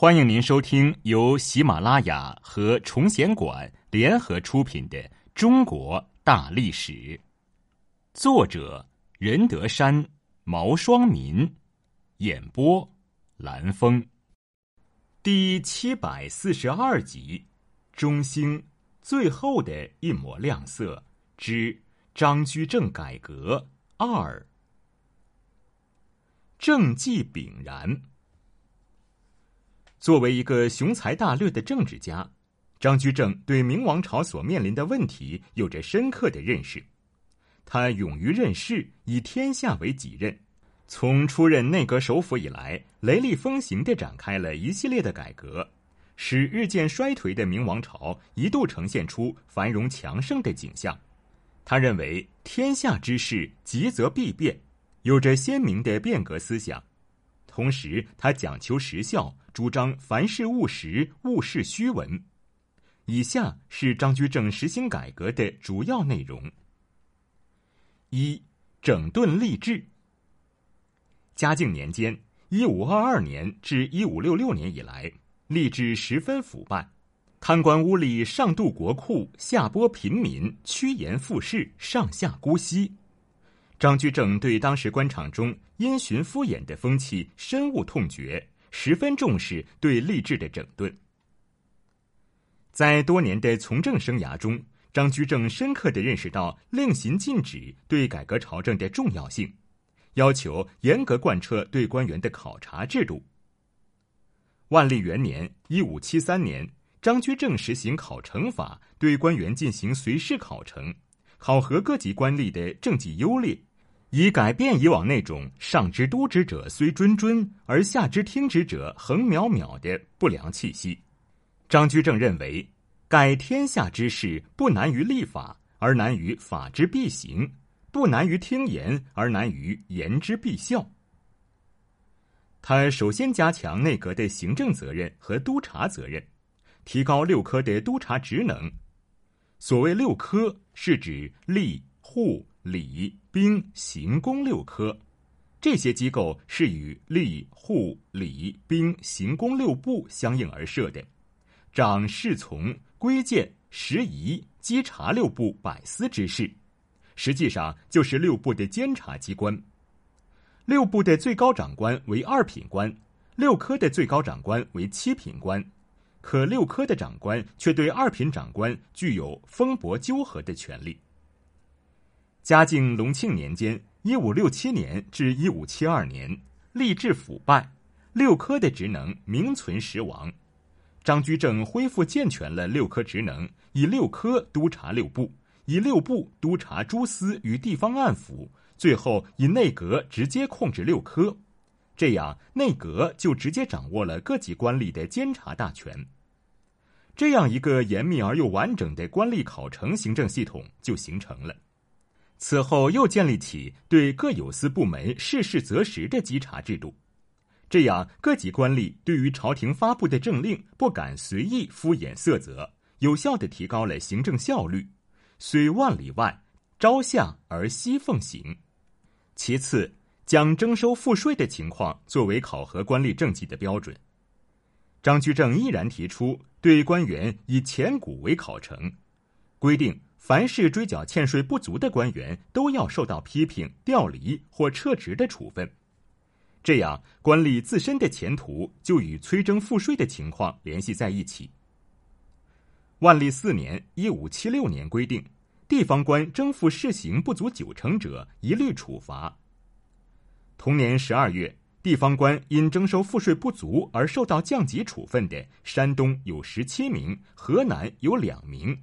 欢迎您收听由喜马拉雅和崇贤馆联合出品的《中国大历史》，作者任德山、毛双民，演播蓝峰，第七百四十二集，中兴最后的一抹亮色之张居正改革二，政绩炳然。作为一个雄才大略的政治家，张居正对明王朝所面临的问题有着深刻的认识。他勇于任事，以天下为己任。从出任内阁首辅以来，雷厉风行地展开了一系列的改革，使日渐衰颓的明王朝一度呈现出繁荣强盛的景象。他认为天下之事急则必变，有着鲜明的变革思想。同时，他讲求实效。主张凡事务实，勿事虚文。以下是张居正实行改革的主要内容：一、整顿吏治。嘉靖年间（一五二二年至一五六六年）以来，吏治十分腐败，贪官污吏上渡国库，下拨平民，趋炎附势，上下姑息。张居正对当时官场中因循敷衍的风气深恶痛绝。十分重视对吏治的整顿，在多年的从政生涯中，张居正深刻的认识到令行禁止对改革朝政的重要性，要求严格贯彻对官员的考察制度。万历元年（一五七三年），张居正实行考成法，对官员进行随事考成，考核各级官吏的政绩优劣。以改变以往那种上知督之者虽谆谆，而下知听之者恒渺渺的不良气息。张居正认为，改天下之事不难于立法，而难于法之必行；不难于听言，而难于言之必效。他首先加强内阁的行政责任和督察责任，提高六科的督察职能。所谓六科，是指吏、户。礼、兵、刑、工六科，这些机构是与吏、户、礼、兵、刑、工六部相应而设的，掌侍从、规谏、拾遗、稽查六部百司之事，实际上就是六部的监察机关。六部的最高长官为二品官，六科的最高长官为七品官，可六科的长官却对二品长官具有封驳纠合的权利。嘉靖隆庆年间（一五六七年至一五七二年），吏治腐败，六科的职能名存实亡。张居正恢复健全了六科职能，以六科督察六部，以六部督察诸司与地方案府，最后以内阁直接控制六科，这样内阁就直接掌握了各级官吏的监察大权。这样一个严密而又完整的官吏考成行政系统就形成了。此后又建立起对各有司部门事事择时的稽查制度，这样各级官吏对于朝廷发布的政令不敢随意敷衍塞责，有效的提高了行政效率。虽万里外，朝下而夕奉行。其次，将征收赋税的情况作为考核官吏政绩的标准。张居正毅然提出对官员以钱谷为考成，规定。凡是追缴欠税不足的官员，都要受到批评、调离或撤职的处分。这样，官吏自身的前途就与催征赋税的情况联系在一起。万历四年（一五七六年）规定，地方官征赋试行不足九成者，一律处罚。同年十二月，地方官因征收赋税不足而受到降级处分的，山东有十七名，河南有两名。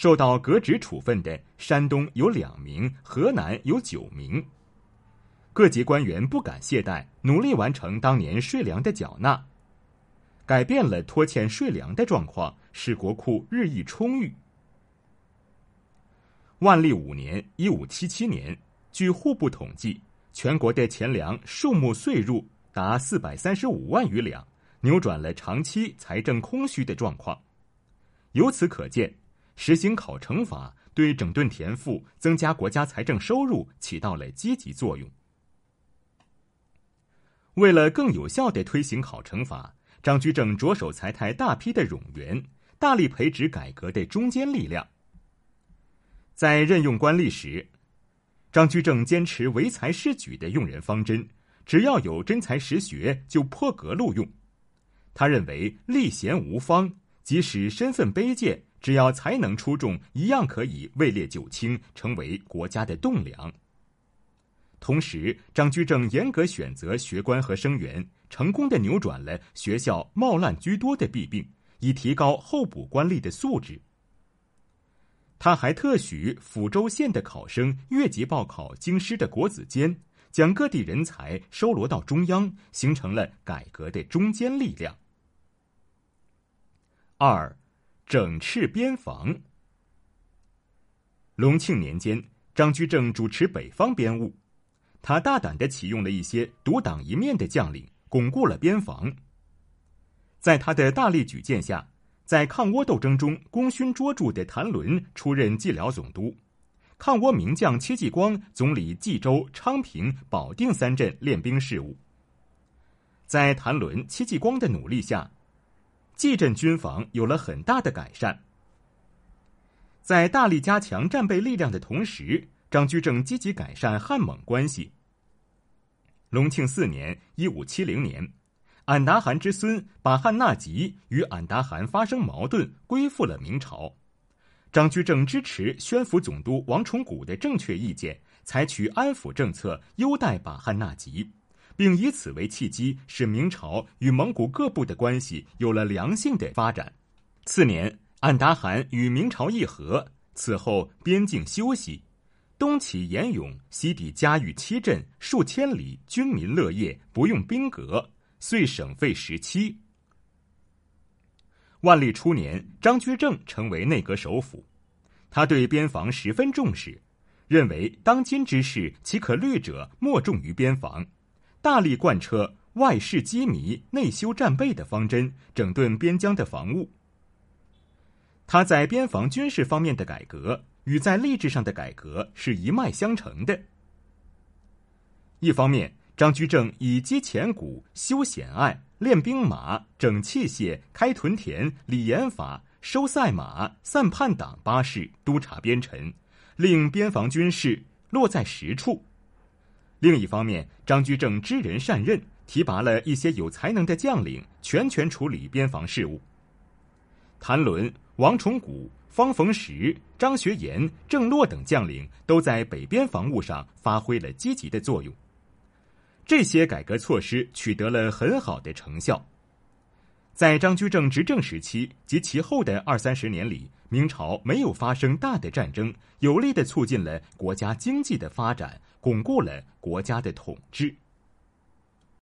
受到革职处分的，山东有两名，河南有九名。各级官员不敢懈怠，努力完成当年税粮的缴纳，改变了拖欠税粮的状况，使国库日益充裕。万历五年（一五七七年），据户部统计，全国的钱粮数目岁入达四百三十五万余两，扭转了长期财政空虚的状况。由此可见。实行考成法，对整顿田赋、增加国家财政收入起到了积极作用。为了更有效的推行考成法，张居正着手裁汰大批的冗员，大力培植改革的中坚力量。在任用官吏时，张居正坚持唯才是举的用人方针，只要有真才实学就破格录用。他认为吏贤无方，即使身份卑贱，只要才能出众，一样可以位列九卿，成为国家的栋梁。同时，张居正严格选择学官和生源，成功的扭转了学校冒滥居多的弊病，以提高候补官吏的素质。他还特许抚州县的考生越级报考京师的国子监，将各地人才收罗到中央，形成了改革的中坚力量。二，整饬边防。隆庆年间，张居正主持北方边务，他大胆的启用了一些独当一面的将领，巩固了边防。在他的大力举荐下。在抗倭斗争中功勋卓著的谭纶出任蓟辽总督，抗倭名将戚继光总理冀州、昌平、保定三镇练兵事务。在谭纶、戚继光的努力下，蓟镇军防有了很大的改善。在大力加强战备力量的同时，张居正积极改善汉蒙关系。隆庆四年（一五七零年）。俺答汗之孙把汉纳吉与俺答汗发生矛盾，归附了明朝。张居正支持宣抚总督王崇古的正确意见，采取安抚政策，优待把汉纳吉，并以此为契机，使明朝与蒙古各部的关系有了良性的发展。次年，俺答汗与明朝议和，此后边境休息，东起延永，西抵嘉峪七镇，数千里，军民乐业，不用兵革。遂省费十七。万历初年，张居正成为内阁首辅，他对边防十分重视，认为当今之事，其可虑者，莫重于边防，大力贯彻外事机密、内修战备的方针，整顿边疆的防务。他在边防军事方面的改革，与在吏治上的改革是一脉相承的。一方面，张居正以积钱谷、修险隘、练兵马、整器械、开屯田、理盐法、收赛马、散叛党八事，督察边臣，令边防军事落在实处。另一方面，张居正知人善任，提拔了一些有才能的将领，全权处理边防事务。谭纶、王崇古、方逢实、张学言、郑洛等将领都在北边防务上发挥了积极的作用。这些改革措施取得了很好的成效，在张居正执政时期及其后的二三十年里，明朝没有发生大的战争，有力的促进了国家经济的发展，巩固了国家的统治。